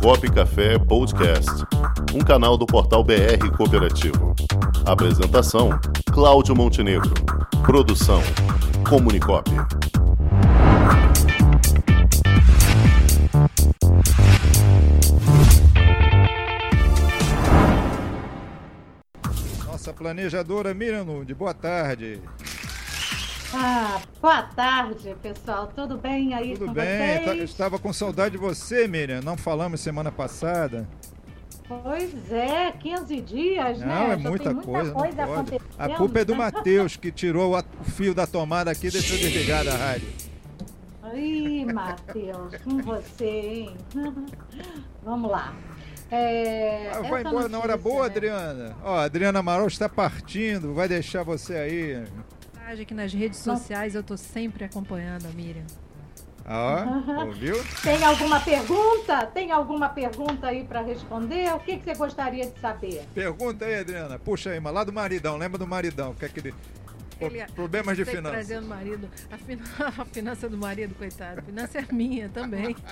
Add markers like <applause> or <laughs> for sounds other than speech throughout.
Comunicop Café Podcast, um canal do portal BR Cooperativo. Apresentação: Cláudio Montenegro. Produção: Comunicop. Nossa planejadora Miriam Nude, boa tarde. Ah, boa tarde, pessoal. Tudo bem aí Tudo com bem? Tá- vocês? Estava com saudade de você, Miriam. Não falamos semana passada. Pois é, 15 dias, né? Não, é muita muita coisa. não coisa. A culpa é do Matheus, que tirou o fio da tomada aqui e deixou desligada a rádio. Ih, Matheus, com você, hein? <laughs> Vamos lá. É, Ah, vai embora na hora notícia, boa, né? Adriana. Ó, a Adriana Amaral está partindo, vai deixar você aí. Mensagem aqui nas redes sociais, eu tô sempre acompanhando a Miriam. Ó, ouviu? Tem alguma pergunta? Tem alguma pergunta aí para responder? O que, que você gostaria de saber? Pergunta aí, Adriana. Puxa aí, mas lá do maridão, lembra do maridão? Que é aquele. Pô, Ele- Problemas de que finanças. trazer o marido. A, fin- <laughs> a finança do marido, coitado. A finança é minha também. <laughs>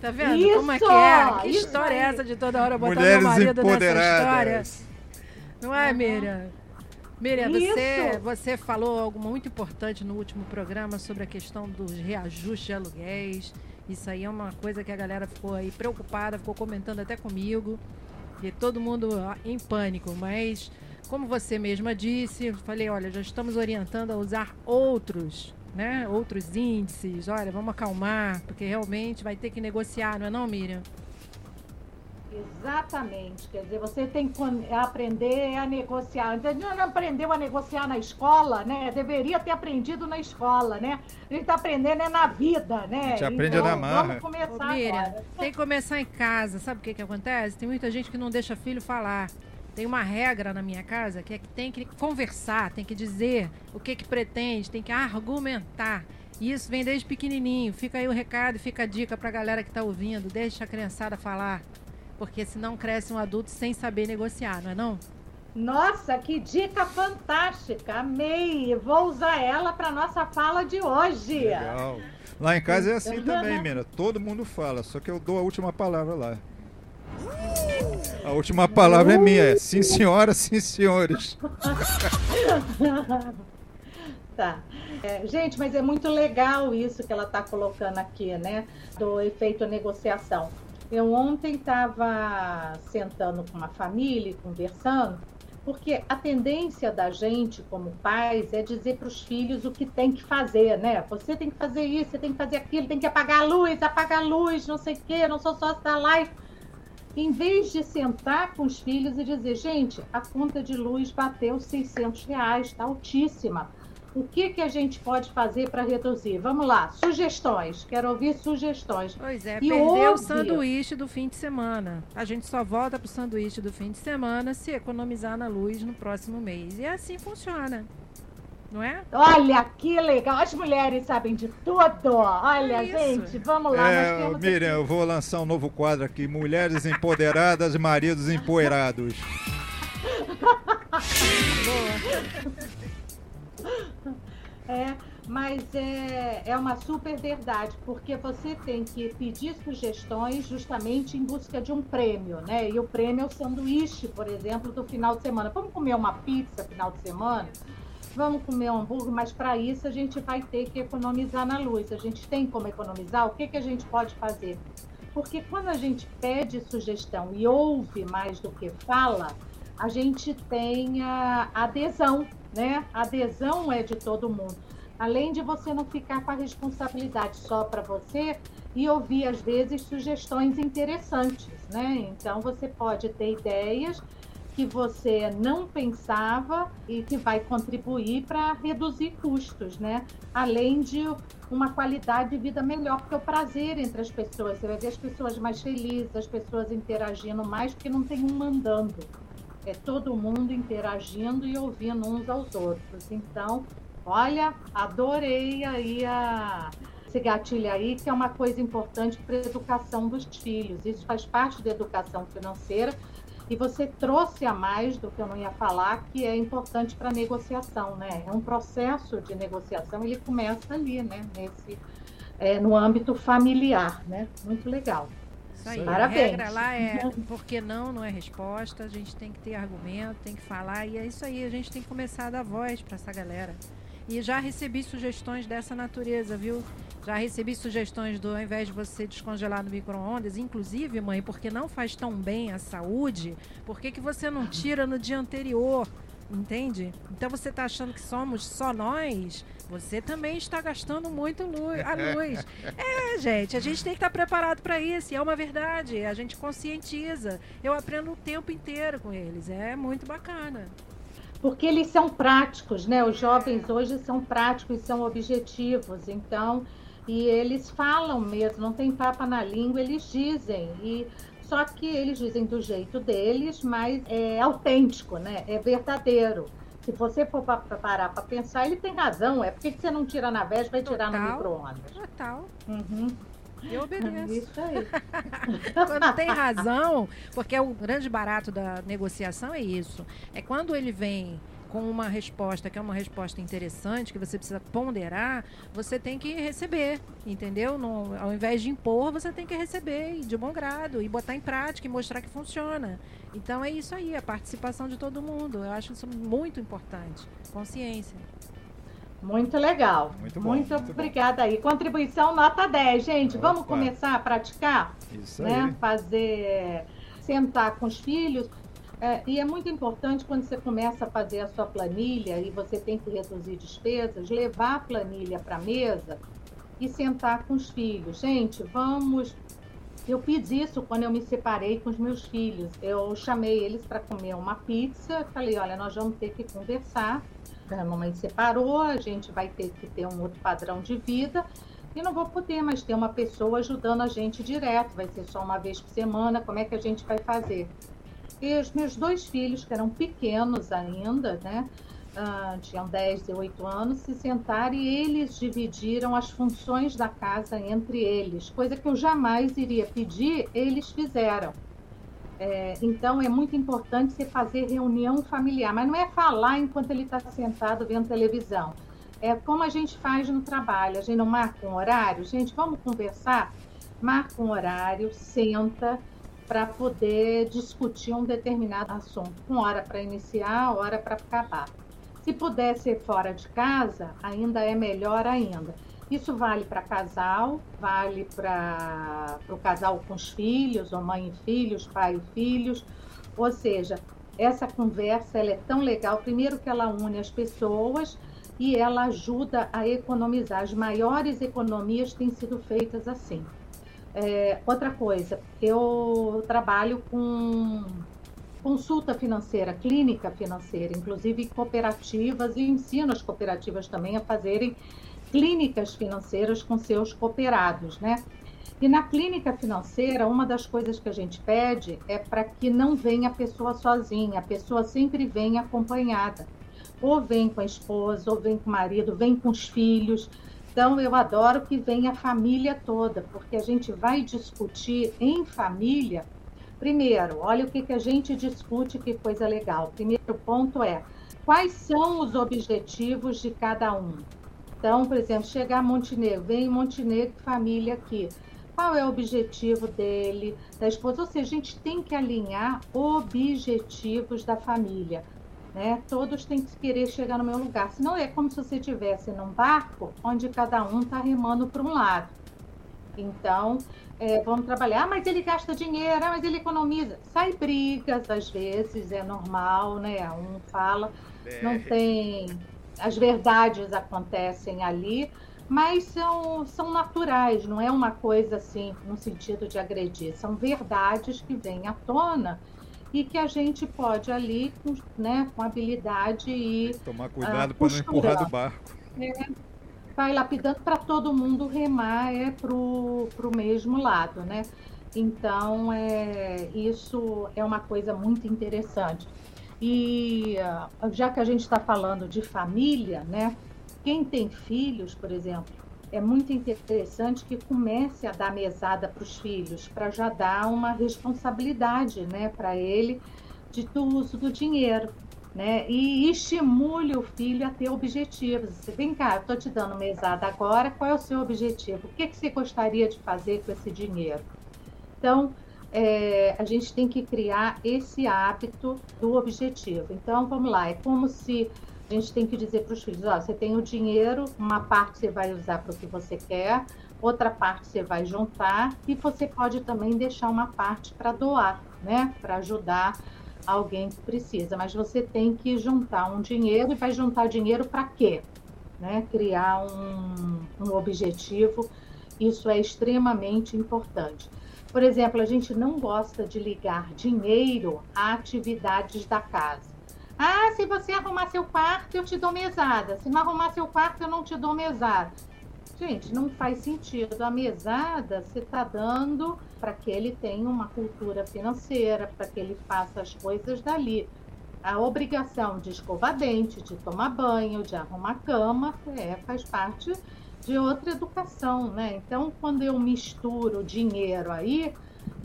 Tá vendo como é que é? Que Isso história é aí. essa de toda hora botar Mulheres meu marido nessa história? Não é, Miriam? Miriam, você, você falou algo muito importante no último programa sobre a questão dos reajustes de aluguéis. Isso aí é uma coisa que a galera ficou aí preocupada, ficou comentando até comigo. E todo mundo em pânico. Mas, como você mesma disse, falei, olha, já estamos orientando a usar outros, né? Outros índices. Olha, vamos acalmar, porque realmente vai ter que negociar, não é não, Miriam? Exatamente. Quer dizer, você tem que aprender a negociar. Então, Não aprendeu a negociar na escola, né? Deveria ter aprendido na escola, né? A gente está aprendendo é na vida, né? A gente aprende então, na marra. Vamos começar Ô, Miriam, agora. tem que começar em casa. Sabe o que, que acontece? Tem muita gente que não deixa filho falar. Tem uma regra na minha casa que é que tem que conversar, tem que dizer o que, que pretende, tem que argumentar. E isso vem desde pequenininho. Fica aí o recado, fica a dica pra galera que tá ouvindo. Deixa a criançada falar. Porque senão cresce um adulto sem saber negociar, não é não? Nossa, que dica fantástica! Amei! Vou usar ela para nossa fala de hoje. Legal. Lá em casa é assim também, Mira. Todo mundo fala, só que eu dou a última palavra lá. A última palavra é minha, é sim senhora, sim senhores. <laughs> Tá. É, gente, mas é muito legal isso que ela está colocando aqui, né? Do efeito negociação. Eu ontem estava sentando com uma família e conversando, porque a tendência da gente, como pais, é dizer para os filhos o que tem que fazer, né? Você tem que fazer isso, você tem que fazer aquilo, tem que apagar a luz, apagar a luz, não sei o quê, não sou sócio da live. Em vez de sentar com os filhos e dizer, gente, a conta de luz bateu 600 reais, está altíssima. O que, que a gente pode fazer para reduzir? Vamos lá, sugestões. Quero ouvir sugestões. Pois é, E perdeu o sanduíche do fim de semana. A gente só volta pro sanduíche do fim de semana se economizar na luz no próximo mês. E assim funciona. Não é? Olha que legal, as mulheres sabem de tudo. Olha, É isso. gente, vamos lá. nós É, temos Miriam, eu vou lançar um novo quadro aqui: Mulheres Empoderadas e Maridos Empoeirados. <laughs> É, mas é, é uma super verdade, porque você tem que pedir sugestões justamente em busca de um prêmio, né? E o prêmio é o sanduíche, por exemplo, do final de semana. Vamos comer uma pizza final de semana? Vamos comer um hambúrguer, mas para isso a gente vai ter que economizar na luz. A gente tem como economizar? O que, que a gente pode fazer? Porque quando a gente pede sugestão e ouve mais do que fala, a gente tem a adesão, né? A adesão é de todo mundo. Além de você não ficar com a responsabilidade só para você e ouvir, às vezes, sugestões interessantes, né? Então, você pode ter ideias que você não pensava e que vai contribuir para reduzir custos, né? Além de uma qualidade de vida melhor, porque o prazer entre as pessoas, você vai ver as pessoas mais felizes, as pessoas interagindo mais, porque não tem um mandando. É todo mundo interagindo e ouvindo uns aos outros. Então, olha, adorei aí a, esse gatilho aí, que é uma coisa importante para a educação dos filhos. Isso faz parte da educação financeira. E você trouxe a mais do que eu não ia falar, que é importante para a negociação, né? É um processo de negociação, ele começa ali, né? Nesse, é, no âmbito familiar, né? Muito legal. Isso aí. Parabéns. A regra lá é porque não, não é resposta. A gente tem que ter argumento, tem que falar. E é isso aí. A gente tem que começar a dar voz para essa galera. E já recebi sugestões dessa natureza, viu? Já recebi sugestões do, ao invés de você descongelar no micro-ondas, inclusive, mãe, porque não faz tão bem à saúde, por que, que você não tira no dia anterior? Entende? Então você está achando que somos só nós? Você também está gastando muito luz, a luz. <laughs> É, gente, a gente tem que estar preparado para isso. E é uma verdade. A gente conscientiza. Eu aprendo o tempo inteiro com eles. É muito bacana. Porque eles são práticos, né? Os jovens hoje são práticos, são objetivos. Então, e eles falam mesmo, não tem papa na língua, eles dizem. E só que eles dizem do jeito deles, mas é autêntico, né? É verdadeiro. Se você for pra, pra parar para pensar, ele tem razão. É por que você não tira na véspera e vai tirar no micro-ondas? Total. Uhum. Eu obedeço. Isso aí. <laughs> quando tem razão, porque o grande barato da negociação é isso. É quando ele vem com uma resposta que é uma resposta interessante, que você precisa ponderar, você tem que receber, entendeu? Não, ao invés de impor, você tem que receber de bom grado e botar em prática e mostrar que funciona. Então é isso aí, a participação de todo mundo. Eu acho isso muito importante. Consciência. Muito legal. Muito bom, Muito, muito bom. obrigada aí. Contribuição nota 10, gente. Vamos Opa. começar a praticar? Isso né? aí. Fazer, sentar com os filhos. É, e é muito importante quando você começa a fazer a sua planilha e você tem que reduzir despesas, levar a planilha para a mesa e sentar com os filhos. Gente, vamos. Eu fiz isso quando eu me separei com os meus filhos. Eu chamei eles para comer uma pizza. Falei: olha, nós vamos ter que conversar. A mamãe separou, a gente vai ter que ter um outro padrão de vida. E não vou poder mais ter uma pessoa ajudando a gente direto, vai ser só uma vez por semana. Como é que a gente vai fazer? E os meus dois filhos, que eram pequenos ainda, né? ah, tinham 10 e 8 anos, se sentaram e eles dividiram as funções da casa entre eles, coisa que eu jamais iria pedir, eles fizeram. É, então é muito importante você fazer reunião familiar, mas não é falar enquanto ele está sentado vendo televisão. É como a gente faz no trabalho, a gente não marca um horário, gente, vamos conversar? Marca um horário, senta para poder discutir um determinado assunto, com hora para iniciar, hora para acabar. Se puder ser fora de casa, ainda é melhor ainda. Isso vale para casal, vale para o casal com os filhos, ou mãe e filhos, pai e filhos. Ou seja, essa conversa ela é tão legal. Primeiro que ela une as pessoas e ela ajuda a economizar. As maiores economias têm sido feitas assim. É, outra coisa, eu trabalho com consulta financeira, clínica financeira, inclusive cooperativas, e ensino as cooperativas também a fazerem clínicas financeiras com seus cooperados, né? E na clínica financeira, uma das coisas que a gente pede é para que não venha a pessoa sozinha, a pessoa sempre vem acompanhada. Ou vem com a esposa, ou vem com o marido, vem com os filhos. Então, eu adoro que venha a família toda, porque a gente vai discutir em família. Primeiro, olha o que, que a gente discute, que coisa legal. Primeiro ponto é quais são os objetivos de cada um. Então, por exemplo, chegar a Montenegro, vem Montenegro, família aqui. Qual é o objetivo dele, da esposa? Ou seja, a gente tem que alinhar objetivos da família. Né? Todos têm que querer chegar no meu lugar. Senão é como se você estivesse num barco onde cada um está remando para um lado. Então, é, vamos trabalhar, ah, mas ele gasta dinheiro, ah, mas ele economiza. Sai brigas, às vezes, é normal, né? Um fala, não tem. As verdades acontecem ali, mas são, são naturais, não é uma coisa assim, no sentido de agredir. São verdades que vêm à tona e que a gente pode ali, com, né, com habilidade e Tomar cuidado Ah, para não empurrar do barco. vai lapidando para todo mundo remar é pro, pro mesmo lado, né? Então, é, isso é uma coisa muito interessante. E ah, já que a gente está falando de família, né? Quem tem filhos, por exemplo, é muito interessante que comece a dar mesada para os filhos, para já dar uma responsabilidade, né, para ele de, do uso do dinheiro né? E estimule o filho a ter objetivos. Vem cá, eu estou te dando mesada agora, qual é o seu objetivo? O que, que você gostaria de fazer com esse dinheiro? Então, é, a gente tem que criar esse hábito do objetivo. Então, vamos lá, é como se a gente tem que dizer para os filhos: ó, você tem o dinheiro, uma parte você vai usar para o que você quer, outra parte você vai juntar e você pode também deixar uma parte para doar, né? Para ajudar alguém que precisa. Mas você tem que juntar um dinheiro e vai juntar dinheiro para quê? Né? Criar um, um objetivo. Isso é extremamente importante. Por exemplo, a gente não gosta de ligar dinheiro a atividades da casa. Ah, se você arrumar seu quarto, eu te dou mesada. Se não arrumar seu quarto, eu não te dou mesada. Gente, não faz sentido. A mesada você está dando para que ele tenha uma cultura financeira, para que ele faça as coisas dali. A obrigação de escovar dente, de tomar banho, de arrumar cama, é, faz parte de outra educação, né? Então, quando eu misturo dinheiro aí,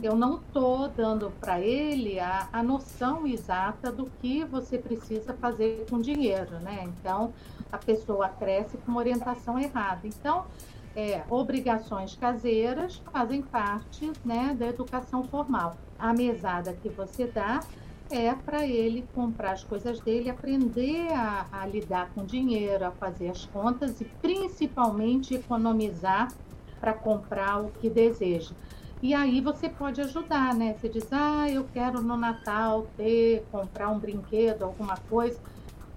eu não estou dando para ele a, a noção exata do que você precisa fazer com dinheiro, né? Então, a pessoa cresce com uma orientação errada. Então, é, obrigações caseiras fazem parte né, da educação formal. A mesada que você dá é para ele comprar as coisas dele, aprender a, a, lidar com dinheiro, a fazer as contas e principalmente economizar para comprar o que deseja. E aí você pode ajudar, né? Você diz, ah, eu quero no Natal ter, comprar um brinquedo, alguma coisa.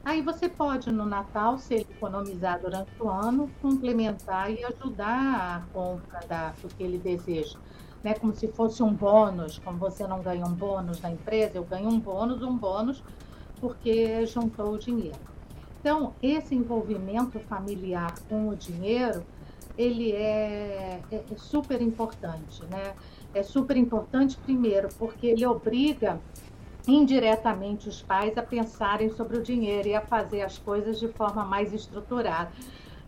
Aí você pode, no Natal, se economizar durante o ano, complementar e ajudar a compra da, do que ele deseja. Né? Como se fosse um bônus, como você não ganha um bônus na empresa, eu ganho um bônus, um bônus, porque juntou o dinheiro. Então, esse envolvimento familiar com o dinheiro ele é, é, é super importante, né? É super importante, primeiro, porque ele obriga indiretamente os pais a pensarem sobre o dinheiro e a fazer as coisas de forma mais estruturada.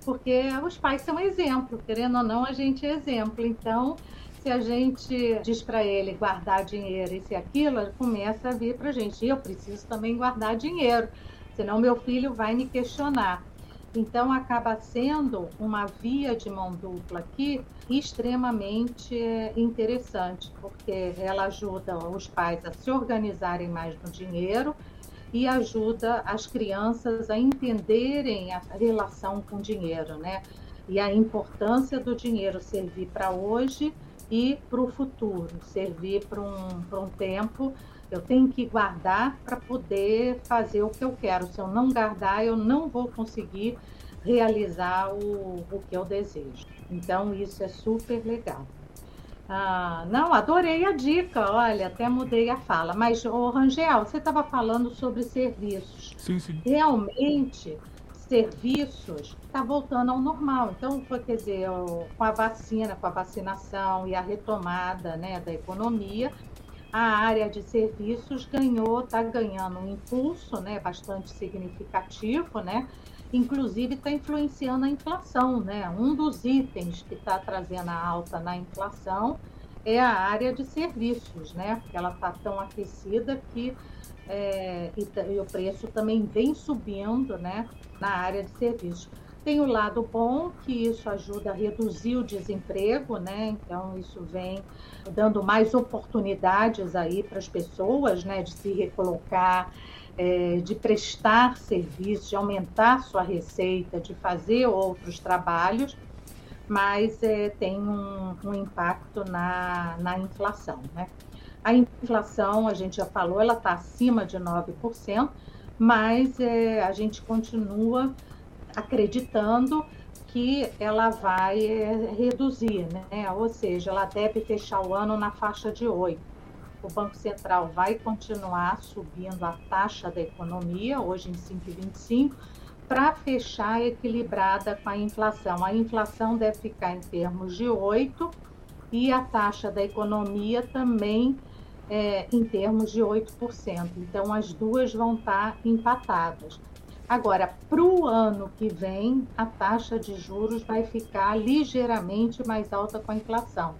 Porque os pais são exemplo, querendo ou não, a gente é exemplo. Então, se a gente diz para ele guardar dinheiro e se aquilo, começa a vir para a gente. Eu preciso também guardar dinheiro, senão meu filho vai me questionar. Então, acaba sendo uma via de mão dupla aqui extremamente é, interessante, porque ela ajuda os pais a se organizarem mais no dinheiro e ajuda as crianças a entenderem a relação com o dinheiro, né? E a importância do dinheiro servir para hoje e para o futuro, servir para um, um tempo eu tenho que guardar para poder fazer o que eu quero. Se eu não guardar, eu não vou conseguir realizar o, o que eu desejo. Então, isso é super legal. Ah, não, adorei a dica, olha, até mudei a fala. Mas, ô Rangel, você estava falando sobre serviços. Sim, sim. Realmente, serviços está voltando ao normal. Então, quer dizer, com a vacina, com a vacinação e a retomada né, da economia, a área de serviços ganhou, está ganhando um impulso né, bastante significativo, né? Inclusive está influenciando a inflação, né? Um dos itens que está trazendo a alta na inflação é a área de serviços, né? Porque ela está tão aquecida que é, e, e o preço também vem subindo, né? Na área de serviços. Tem o lado bom, que isso ajuda a reduzir o desemprego, né? Então, isso vem dando mais oportunidades aí para as pessoas, né? De se recolocar, é, de prestar serviço, de aumentar sua receita, de fazer outros trabalhos, mas é, tem um, um impacto na, na inflação, né? A inflação, a gente já falou, ela está acima de 9%, mas é, a gente continua acreditando que ela vai é, reduzir, né? Ou seja, ela deve fechar o ano na faixa de 8. O Banco Central vai continuar subindo a taxa da economia, hoje em 5,25, para fechar equilibrada com a inflação. A inflação deve ficar em termos de 8 e a taxa da economia também é, em termos de 8%. Então, as duas vão estar empatadas. Agora, para o ano que vem, a taxa de juros vai ficar ligeiramente mais alta com a inflação.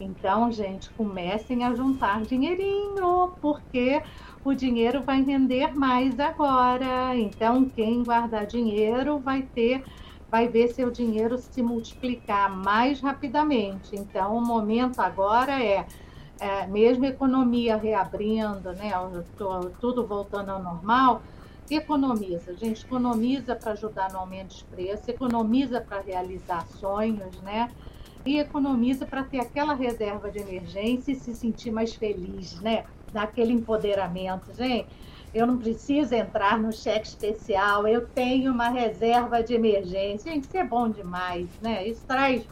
Então, gente, comecem a juntar dinheirinho, porque o dinheiro vai render mais agora. Então, quem guardar dinheiro vai ter, vai ver seu dinheiro se multiplicar mais rapidamente. Então, o momento agora é é, mesmo economia reabrindo, né, tudo voltando ao normal, economiza, gente, economiza para ajudar no aumento de preço, economiza para realizar sonhos, né? E economiza para ter aquela reserva de emergência e se sentir mais feliz, né? Daquele empoderamento, gente. Eu não preciso entrar no cheque especial, eu tenho uma reserva de emergência. Gente, isso é bom demais, né? Isso traz,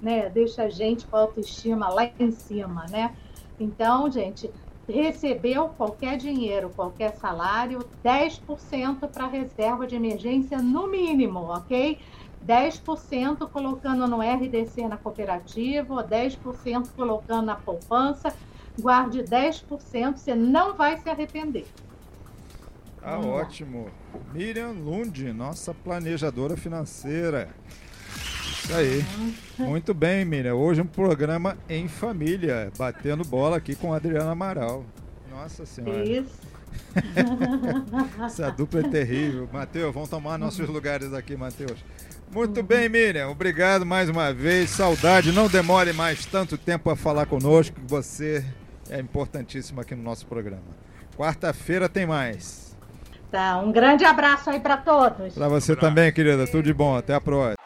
né? Deixa a gente com a autoestima lá em cima, né? Então, gente, recebeu qualquer dinheiro, qualquer salário, 10% para reserva de emergência no mínimo, ok? 10% colocando no RDC na cooperativa, ou 10% colocando na poupança. Guarde 10%, você não vai se arrepender. Ah, ótimo. Miriam Lund, nossa planejadora financeira. Isso aí. Muito bem, Miriam. Hoje um programa em família, batendo bola aqui com a Adriana Amaral. Nossa Senhora. Isso. <laughs> Essa dupla é terrível. Matheus, vamos tomar nossos lugares aqui, Matheus. Muito bem, Miriam. Obrigado mais uma vez. Saudade. Não demore mais tanto tempo a falar conosco, você é importantíssimo aqui no nosso programa. Quarta-feira tem mais. Tá, um grande abraço aí para todos. Para você também, querida. Tudo de bom. Até a próxima.